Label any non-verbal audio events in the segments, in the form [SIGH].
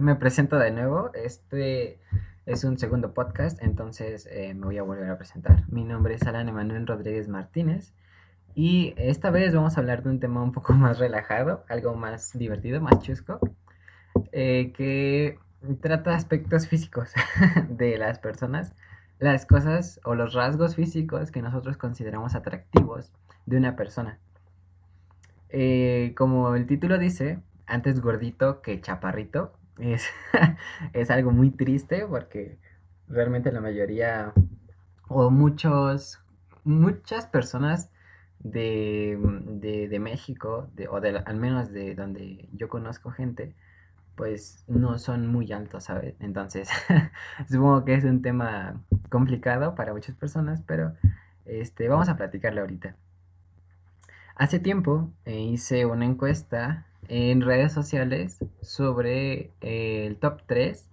me presento de nuevo. Este es un segundo podcast, entonces eh, me voy a volver a presentar. Mi nombre es Alan Emanuel Rodríguez Martínez y esta vez vamos a hablar de un tema un poco [LAUGHS] más relajado, algo más divertido, más chusco, eh, que trata aspectos físicos [LAUGHS] de las personas, las cosas o los rasgos físicos que nosotros consideramos atractivos de una persona. Eh, como el título dice, antes gordito que chaparrito. Es, [LAUGHS] es algo muy triste porque realmente la mayoría o muchos, muchas personas de, de, México, de, o de, al menos de donde yo conozco gente, pues no son muy altos, ¿sabes? Entonces, [LAUGHS] supongo que es un tema complicado para muchas personas, pero este, vamos a platicarlo ahorita. Hace tiempo eh, hice una encuesta en redes sociales sobre eh, el top 3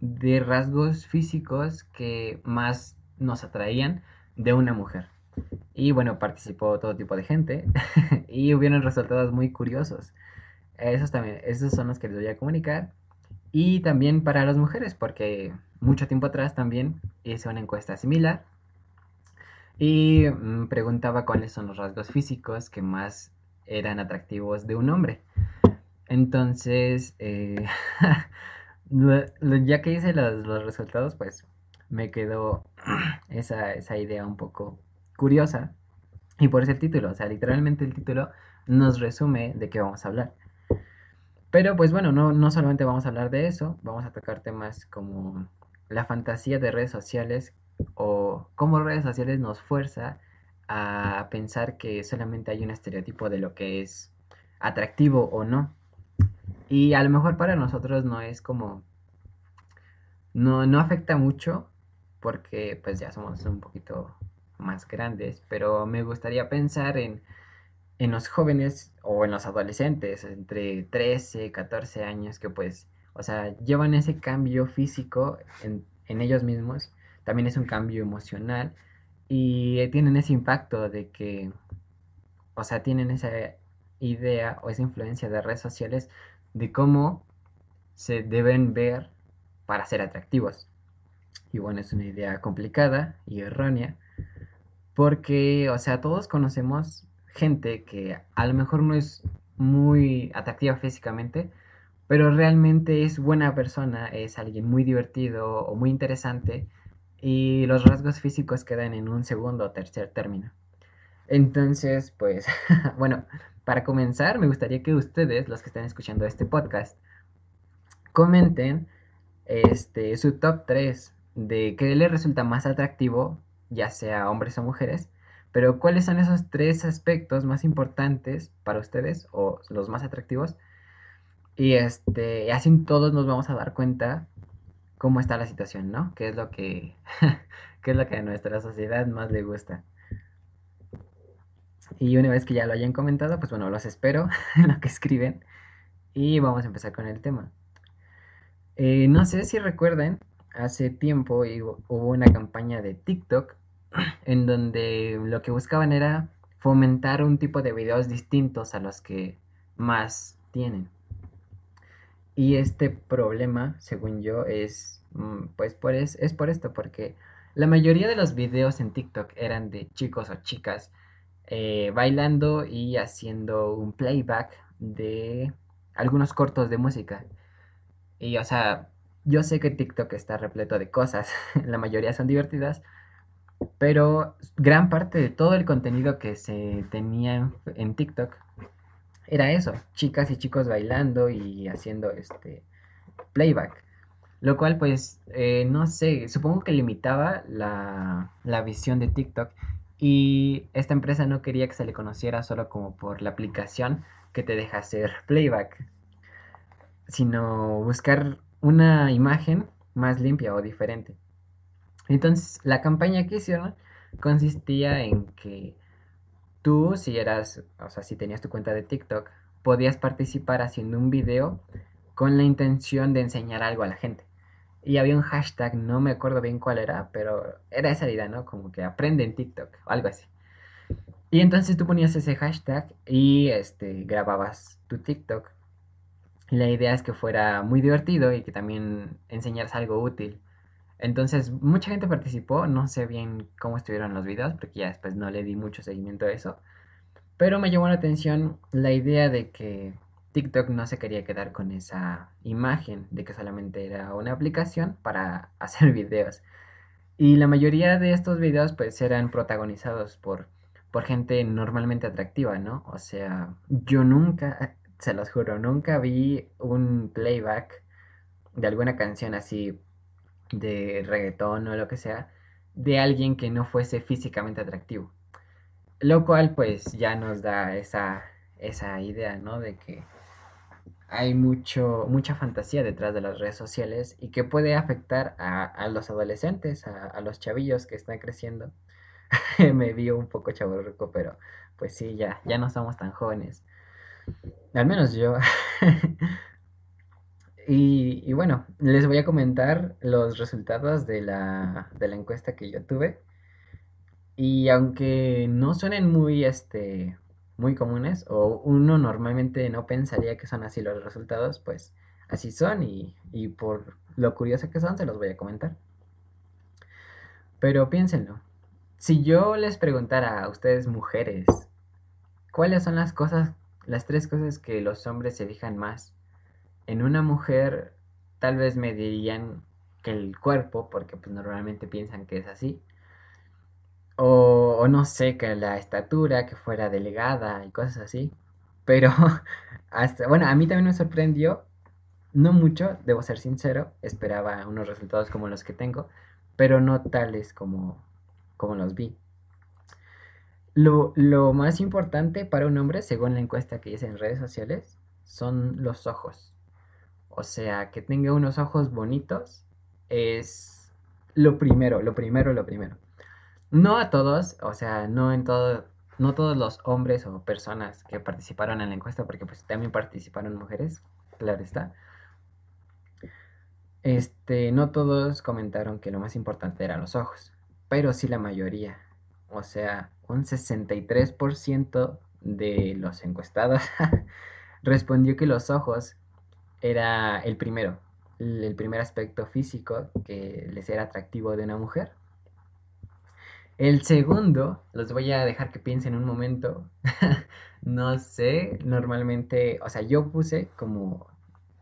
de rasgos físicos que más nos atraían de una mujer. Y bueno, participó todo tipo de gente [LAUGHS] y hubieron resultados muy curiosos. Esos también, esos son los que les voy a comunicar. Y también para las mujeres, porque mucho tiempo atrás también hice una encuesta similar y mm, preguntaba cuáles son los rasgos físicos que más eran atractivos de un hombre. Entonces, eh, [LAUGHS] ya que hice los, resultados, pues me quedó [CLEARS THROAT] esa, esa idea un poco curiosa. Y por ese el título, o sea, literalmente el título nos resume de qué vamos a hablar. Pero pues bueno, no, no solamente vamos a hablar de eso, vamos a tocar temas como la fantasía de redes sociales o cómo redes sociales nos fuerza a pensar que solamente hay un estereotipo de lo que es atractivo o no. Y a lo mejor para nosotros no es como... No, no afecta mucho porque pues ya somos un poquito más grandes, pero me gustaría pensar en, en los jóvenes o en los adolescentes entre 13, 14 años que pues, o sea, llevan ese cambio físico en, en ellos mismos, también es un cambio emocional y tienen ese impacto de que, o sea, tienen esa idea o esa influencia de redes sociales de cómo se deben ver para ser atractivos. Y bueno, es una idea complicada y errónea, porque, o sea, todos conocemos gente que a lo mejor no es muy atractiva físicamente, pero realmente es buena persona, es alguien muy divertido o muy interesante y los rasgos físicos quedan en un segundo o tercer término. Entonces, pues, [LAUGHS] bueno, para comenzar, me gustaría que ustedes, los que están escuchando este podcast, comenten este, su top 3 de qué les resulta más atractivo, ya sea hombres o mujeres, pero cuáles son esos tres aspectos más importantes para ustedes o los más atractivos. Y este, así todos nos vamos a dar cuenta cómo está la situación, ¿no? ¿Qué es lo que, [LAUGHS] qué es lo que a nuestra sociedad más le gusta? Y una vez que ya lo hayan comentado, pues bueno, los espero [LAUGHS] en lo que escriben y vamos a empezar con el tema. Eh, no sé si recuerden, hace tiempo hubo una campaña de TikTok [CLEARS THROAT] en donde lo que buscaban era fomentar un tipo de videos distintos a los que más tienen. Y este problema, según yo, es mm, pues por es, por esto, porque la mayoría de los videos en TikTok eran de chicos o chicas eh, bailando y haciendo un playback de algunos cortos de música. Y o sea, yo sé que TikTok está repleto de cosas, [LAUGHS] la mayoría son divertidas, pero gran parte de todo el contenido que se tenía en TikTok era eso, chicas y chicos bailando y haciendo este playback. Lo cual pues, eh, no sé, supongo que limitaba la, la visión de TikTok y esta empresa no quería que se le conociera solo como por la aplicación que te deja hacer playback, sino buscar una imagen más limpia o diferente. Entonces, la campaña que hicieron consistía en que tú, si eras, o sea, si tenías tu cuenta de TikTok, podías participar haciendo un video con la intención de enseñar algo a la gente. Y había un hashtag, no me acuerdo bien cuál era, pero era esa idea, ¿no? Como que aprende en TikTok o algo así. Y entonces tú ponías ese hashtag y este, grababas tu TikTok. Y la idea es que fuera muy divertido y que también enseñaras algo útil. Entonces, mucha gente participó, no sé bien cómo estuvieron los videos, porque ya después no le di mucho seguimiento a eso. Pero me llamó la atención la idea de que TikTok no se quería quedar con esa imagen de que solamente era una aplicación para [LAUGHS] hacer videos. Y la mayoría de estos videos pues eran protagonizados por, por gente normalmente atractiva, ¿no? O sea, yo nunca, [LAUGHS] se los juro, nunca vi un playback de alguna canción así de reggaetón o lo que sea, de alguien que no fuese físicamente atractivo. Lo cual pues ya nos da esa, esa idea, ¿no? De que hay mucho, mucha fantasía detrás de las redes sociales y que puede afectar a, los adolescentes, a, los chavillos que están creciendo. [LAUGHS] Me vio un poco chaburruco, pero pues sí, ya, ya no somos tan jóvenes. Al menos yo. [LAUGHS] y, bueno, les voy a comentar los resultados de la, encuesta que yo tuve. Y aunque no suenen muy, este, muy comunes o uno normalmente no pensaría que son así los resultados, pues así son y, y por lo curioso que son se los voy a comentar. Pero piénsenlo, si yo les preguntara a ustedes mujeres, ¿cuáles son las cosas, las tres cosas que los hombres se fijan más en una mujer? Tal vez me dirían que el cuerpo, porque pues normalmente piensan que es así. O, no sé, que la estatura, que fuera delgada y cosas así. Pero [LAUGHS] hasta, bueno, a mí también me sorprendió, no mucho, debo ser sincero, esperaba unos resultados como los que tengo, pero no tales como, como los vi. Lo, lo más importante para un hombre, según la encuesta que hice en redes sociales, son los ojos. O sea, que tenga unos ojos bonitos es lo primero, lo primero, lo primero. No a todos, o sea, no en todo, no todos los hombres o personas que participaron en la encuesta, porque pues también participaron mujeres, claro está. Este, no todos comentaron que lo más importante eran los ojos, pero sí la mayoría. O sea, un 63% de los encuestados [LAUGHS] respondió que los ojos era el primero, el primer aspecto físico que les era atractivo de una mujer. El segundo, los voy a dejar que piensen un momento. [LAUGHS] no sé, normalmente, o sea, yo puse como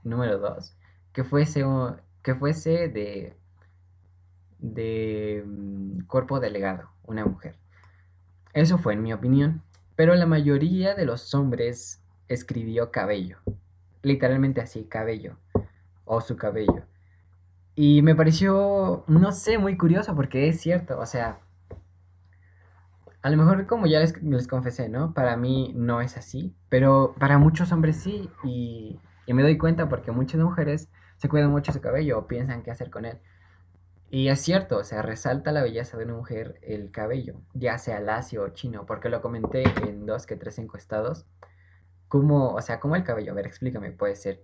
número dos que fuese, que fuese de, de mm, cuerpo delegado, una mujer. Eso fue en mi opinión. Pero la mayoría de los hombres escribió cabello. Literalmente así, cabello. O su cabello. Y me pareció, no sé, muy curioso porque es cierto. O sea, a lo mejor como ya les, les, confesé, ¿no? Para mí no es así, pero para muchos hombres sí, y, y, me doy cuenta porque muchas mujeres se cuidan mucho su cabello o piensan qué hacer con él. Y es cierto, o sea, resalta la belleza de una mujer el cabello, ya sea lacio o chino, porque lo comenté en dos que tres encuestados. Como, o sea, como el cabello, a ver, explícame, puede ser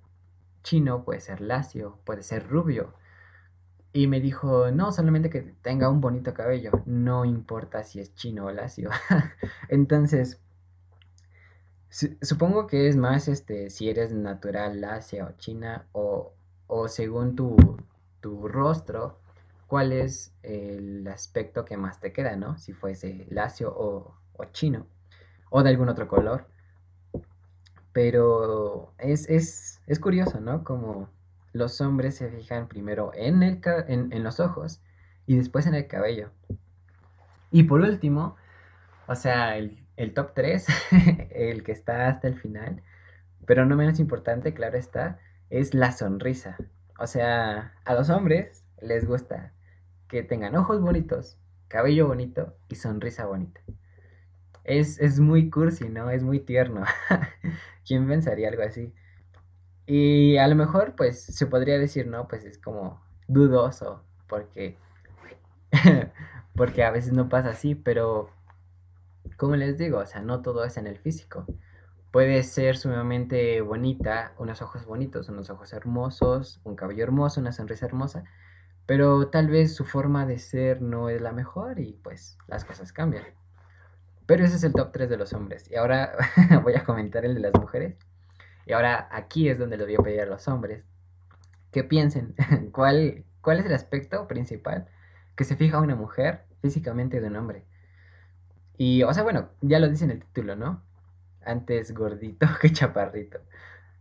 chino, puede ser lacio, puede ser rubio, y me dijo, no, solamente que tenga un bonito cabello, no importa si es chino o lacio. [LAUGHS] Entonces, supongo que es más este, si eres natural, lacia o china, o, o según tu, tu rostro, cuál es el aspecto que más te queda, ¿no? Si fuese lacio o, o chino, o de algún otro color. Pero es, es, es curioso, ¿no? Como los hombres se fijan primero en, el en, los ojos y después en el cabello. Y por último, o sea, el, top 3, [LAUGHS] el que está hasta el final, pero no menos importante, claro está, es la sonrisa. O sea, a los hombres les gusta que tengan ojos bonitos, cabello bonito y sonrisa bonita. Es, es muy cursi, ¿no? Es muy tierno. [LAUGHS] ¿Quién pensaría algo así? Y a lo mejor, pues, se podría decir, ¿no? Pues es como dudoso, porque, [LAUGHS] porque a veces no pasa así, pero, como les digo, o sea, no todo es en el físico. Puede ser sumamente bonita, unos ojos bonitos, unos ojos hermosos, un cabello hermoso, una sonrisa hermosa, pero tal vez su forma de ser no es la mejor y pues las cosas cambian. Pero ese es el top 3 de los hombres. Y ahora [LAUGHS] voy a comentar el de las mujeres. Y ahora aquí es donde les voy a pedir a los hombres que piensen [LAUGHS] cuál, cuál es el aspecto principal que se fija una mujer físicamente de un hombre. Y, o sea, bueno, ya lo dice en el título, ¿no? Antes gordito [LAUGHS] que chaparrito.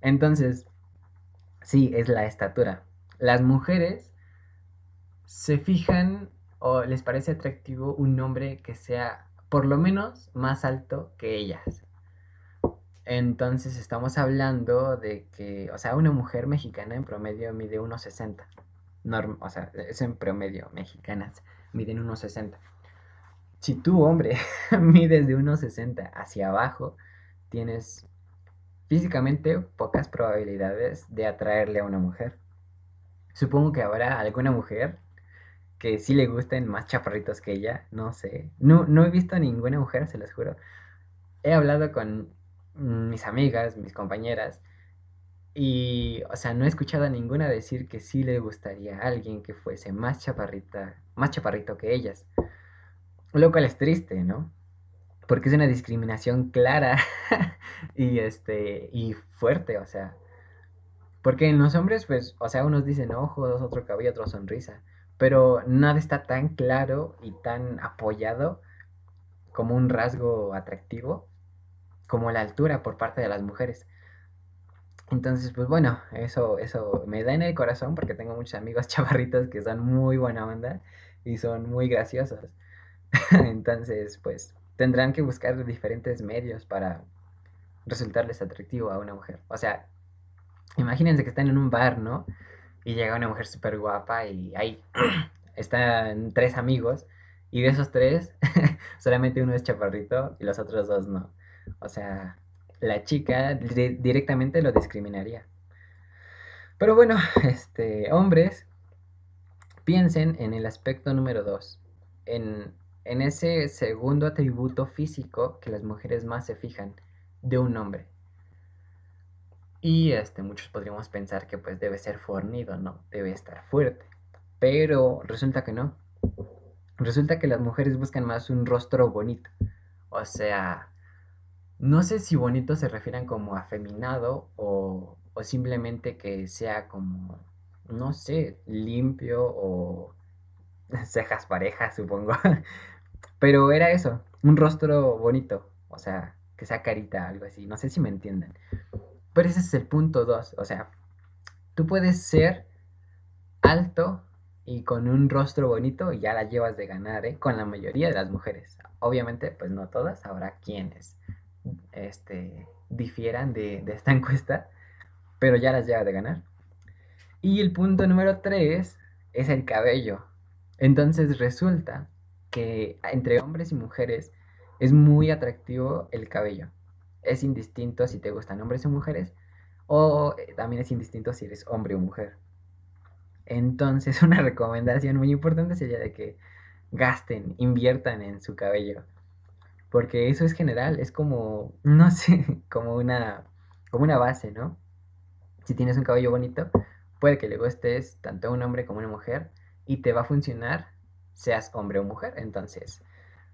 Entonces, sí, es la estatura. Las mujeres se fijan o les parece atractivo un hombre que sea por lo menos más alto que ellas. Entonces estamos hablando de que, o sea, una mujer mexicana en promedio mide 1,60. o sea, es en promedio, mexicanas miden 1,60. Si tú, hombre, [LAUGHS] mides de 1,60 hacia abajo, tienes físicamente pocas probabilidades de atraerle a una mujer. Supongo que habrá alguna mujer que sí le gusten más chaparritos que ella, no sé. No, no he visto a ninguna mujer, se los juro. He hablado con mis amigas, mis compañeras, y, o sea, no he escuchado a ninguna decir que sí le gustaría a alguien que fuese más chaparrita, más chaparrito que ellas. Lo cual es triste, ¿no? Porque es una discriminación clara [LAUGHS] y este y fuerte, o sea. Porque en los hombres, pues, o sea, unos dicen ojos, otro cabello, otro sonrisa. Pero nada está tan claro y tan apoyado como un rasgo atractivo como la altura por parte de las mujeres. Entonces, pues bueno, eso, eso me da en el corazón porque tengo muchos amigos [LAUGHS] chavarritos que son muy buena onda y son muy graciosos. [LAUGHS] Entonces, pues tendrán que buscar diferentes medios para resultarles atractivo a una mujer. O sea, imagínense que están en un bar, ¿no? Y llega una mujer súper guapa y ahí [CLEARS THROAT] están tres amigos y de esos tres [LAUGHS] solamente uno es chaparrito y los otros dos no. O sea, la chica directamente lo discriminaría. Pero bueno, este, hombres, piensen en el aspecto número dos, en, en ese segundo atributo físico que las mujeres más se fijan de un hombre. Y este, muchos podríamos pensar que pues debe ser fornido, ¿no? Debe estar fuerte. Pero resulta que no. Resulta que las mujeres buscan más un rostro bonito. O sea, no sé si bonito se refieran como afeminado o, o simplemente que sea como, no sé, limpio o [LAUGHS] cejas parejas, supongo. [LAUGHS] Pero era eso, un rostro bonito, o sea, que sea carita, algo así, no sé si me entienden. Pero ese es el punto dos, o sea, tú puedes ser alto y con un rostro bonito y ya la llevas de ganar, ¿eh? Con la mayoría de las mujeres. Obviamente, pues no todas, habrá quienes este, difieran de, esta [LAUGHS] encuesta, pero ya las lleva de ganar. Y el punto número 3 es el cabello. Entonces resulta que entre hombres y mujeres es muy atractivo el cabello. Es indistinto si te gustan hombres o mujeres, o eh, también es indistinto si eres hombre o mujer. Entonces [LAUGHS] una recomendación muy importante sería de que gasten, inviertan en su cabello. Porque eso es general, es como, [LAUGHS] no sé, como una, como una base, ¿no? Si tienes un cabello bonito, puede que le gustes tanto a un hombre como a una mujer y te va a funcionar, seas hombre o mujer. Entonces,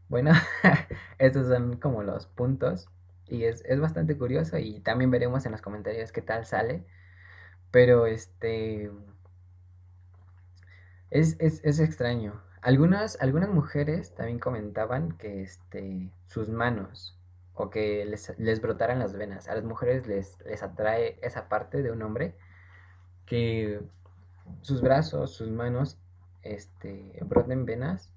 bueno, [LAUGHS] estos son como los puntos y es, es bastante curioso y también veremos en los comentarios qué tal sale. Pero este... Es, es, es extraño. Algunas, algunas mujeres también comentaban que este, sus manos o que les, brotaran las venas. A las mujeres les, les atrae esa parte de un hombre que sus brazos, sus manos, este, broten venas.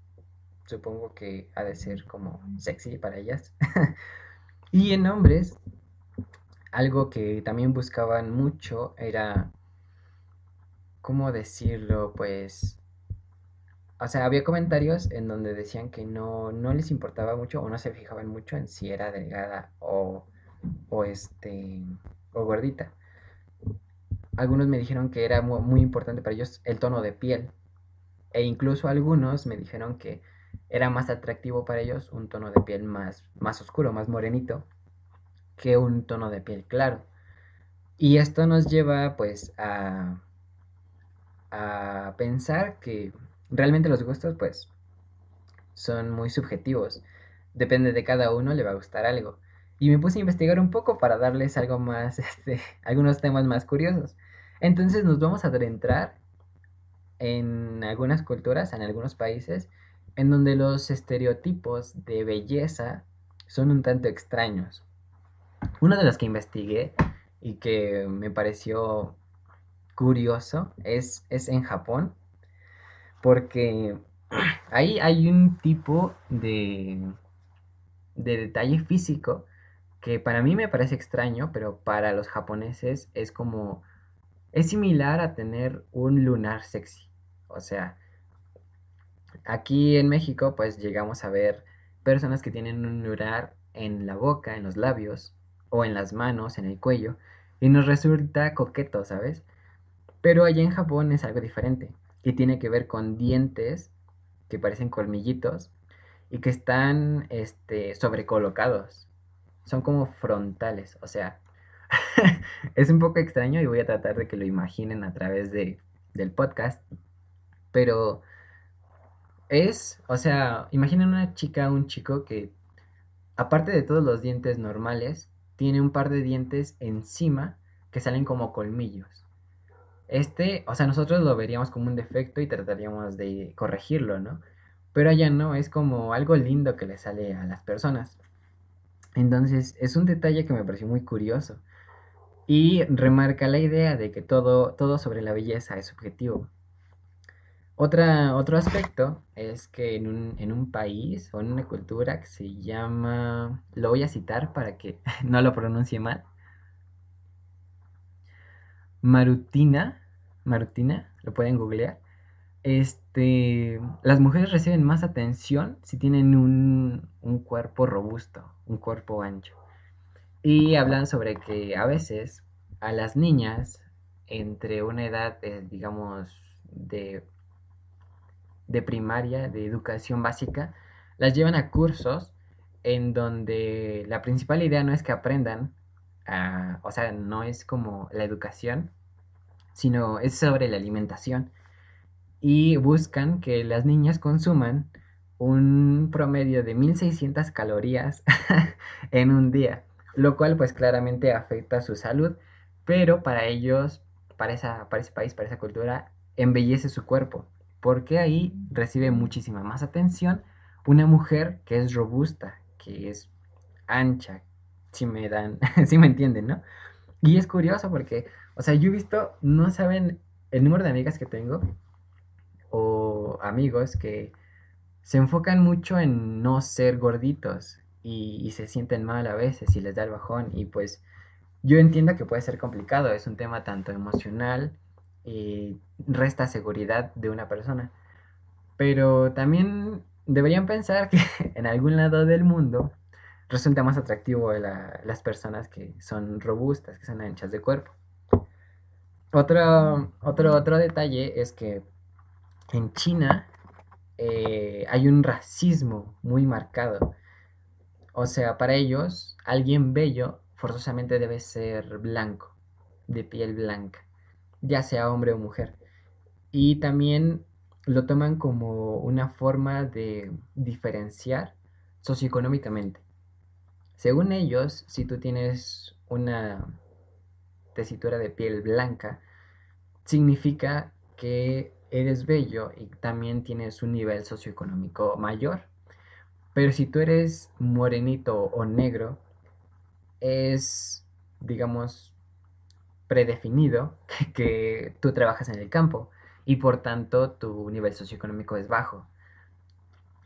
Supongo que ha de ser como sexy para ellas. [LAUGHS] y en hombres, algo que también buscaban mucho era, ¿cómo decirlo? Pues o sea, había comentarios en donde decían que no, no les importaba mucho o no se fijaban mucho en si era delgada o, o este o gordita. Algunos me dijeron que era muy, importante para ellos el tono de piel. E incluso algunos me dijeron que era más atractivo para ellos un tono de piel más, más oscuro, más morenito, que un tono de piel claro. Y esto nos lleva pues a, a pensar que realmente los gustos pues son muy subjetivos. Depende de cada uno, le va a gustar algo. y me puse a investigar un poco para darles algo más, [LAUGHS] este, algunos temas más curiosos. Entonces nos vamos a adentrar en algunas culturas, en algunos países, en donde los estereotipos de belleza son un tanto extraños. Uno de los que investigué y que me pareció curioso es, es en Japón, porque [CLEARS THROAT] ahí hay un tipo de, de detalle físico que para mí me parece extraño, pero para los japoneses es como, es similar a tener un lunar sexy. O sea, aquí en México pues llegamos a ver personas que tienen un lunar en la boca, en los labios, o en las manos, en el cuello, y nos resulta coqueto, ¿sabes? Pero allá en Japón es algo diferente, y tiene que ver con dientes que parecen colmillitos y que están este, sobrecolocados. Son como frontales, o sea, [LAUGHS] es un poco extraño y voy a tratar de que lo imaginen a través de, del podcast, pero es, o sea, imaginen una chica, un chico que, aparte de todos los dientes normales, tiene un par de dientes encima que salen como colmillos. Este, o sea, nosotros lo veríamos como un defecto y trataríamos de corregirlo, ¿no? Pero allá no, es como algo lindo que le sale a las personas. Entonces, es un detalle que me pareció muy curioso. Y remarca la idea de que todo, todo sobre la belleza es subjetivo. Otra, otro aspecto es que en un, en un país o en una cultura que se llama, lo voy a citar para que [LAUGHS] no lo pronuncie mal, Marutina, Marutina, lo pueden googlear. Este, las mujeres reciben más atención si tienen un, un cuerpo robusto, un cuerpo ancho. Y hablan sobre que a veces a las niñas entre una edad, digamos, de de primaria, de educación básica, las llevan a cursos en donde la principal idea no es que aprendan, o sea, no es como la educación, sino es sobre la alimentación. Y buscan que las niñas consuman un promedio de 1600 calorías [LAUGHS] en un día, lo cual pues claramente afecta su salud, pero para ellos, para, esa, para ese país, para esa cultura, embellece su cuerpo porque ahí recibe muchísima más atención una mujer que es robusta, que es ancha, si me dan, [LAUGHS] si me entienden, ¿no? Y es curioso porque, o sea, yo he visto, no saben el número de amigas que tengo o amigos que se enfocan mucho en no ser gorditos y, y, se sienten mal a veces y les da el bajón y pues yo entiendo que puede ser complicado, es un tema tanto emocional y resta seguridad de una persona. Pero también deberían pensar que [LAUGHS] en algún lado del mundo resulta más atractivo las personas que son robustas, que son anchas de cuerpo. Otro, otro, otro detalle es que en China eh, hay un racismo muy marcado. O sea, para ellos, alguien bello forzosamente debe ser blanco, de piel blanca ya sea hombre o mujer. Y también lo toman como una forma de diferenciar socioeconómicamente. Según ellos, si tú tienes una tesitura de piel blanca, significa que eres bello y también tienes un nivel socioeconómico mayor. Pero si tú eres morenito o negro, es, digamos, predefinido [LAUGHS] que tú trabajas en el campo y por tanto tu nivel socioeconómico es bajo.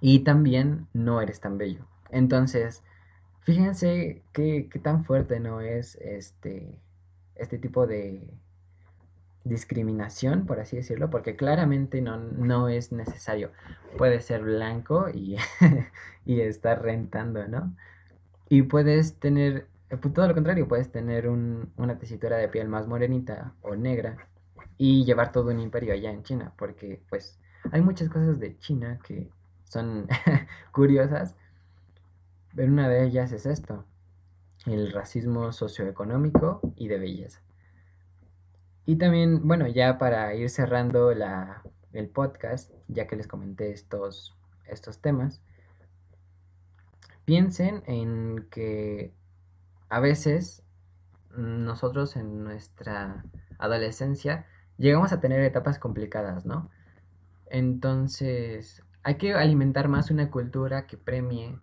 Y también no eres tan bello. Entonces, fíjense qué, tan fuerte no es este, este tipo de discriminación, por así decirlo, porque claramente no, no es necesario. Puedes ser blanco y, [LAUGHS] y estar rentando, ¿no? Y puedes tener todo lo contrario, puedes tener una tesitura de piel más morenita o negra y llevar todo un imperio allá en China, porque pues hay muchas cosas de China que son [LAUGHS] curiosas, pero una de ellas es esto, el racismo socioeconómico y de belleza. Y también, bueno, ya para ir cerrando la, el podcast, ya que les comenté estos, estos temas, piensen en que a veces nosotros en nuestra adolescencia llegamos a tener etapas complicadas, ¿no? Entonces, hay que alimentar más una cultura que premie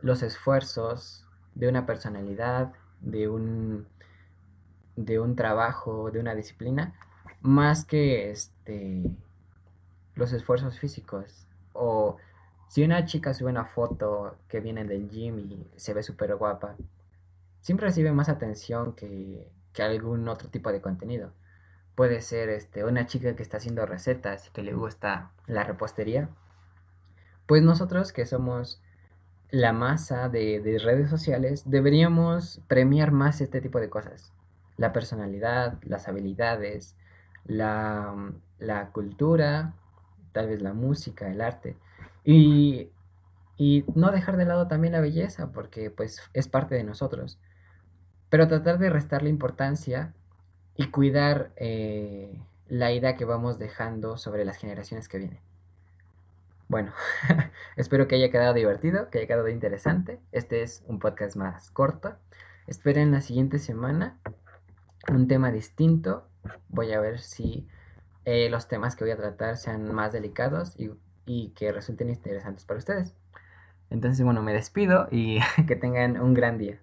los esfuerzos de una personalidad, de un, de un trabajo, de una disciplina, más que este, los esfuerzos físicos. O si una chica sube una foto que viene del gym y se ve súper guapa, siempre recibe más atención que, que algún otro tipo de contenido. Puede ser este, una chica que está haciendo recetas y que le gusta la repostería. Pues nosotros que somos la masa de, redes sociales, deberíamos premiar más este tipo de cosas. La personalidad, las habilidades, la, la cultura, tal vez la música, el arte. Y, y, no dejar de lado también la belleza, porque pues es parte de nosotros. Pero tratar de restarle importancia y cuidar eh, la idea que vamos dejando sobre las generaciones que vienen. Bueno, [LAUGHS] espero que haya quedado divertido, que haya quedado interesante. Este es un podcast más corto. Esperen la siguiente semana un tema distinto. Voy a ver si eh, los temas que voy a tratar sean más delicados y, y que resulten interesantes para ustedes. Entonces, bueno, me despido y [LAUGHS] que tengan un gran día.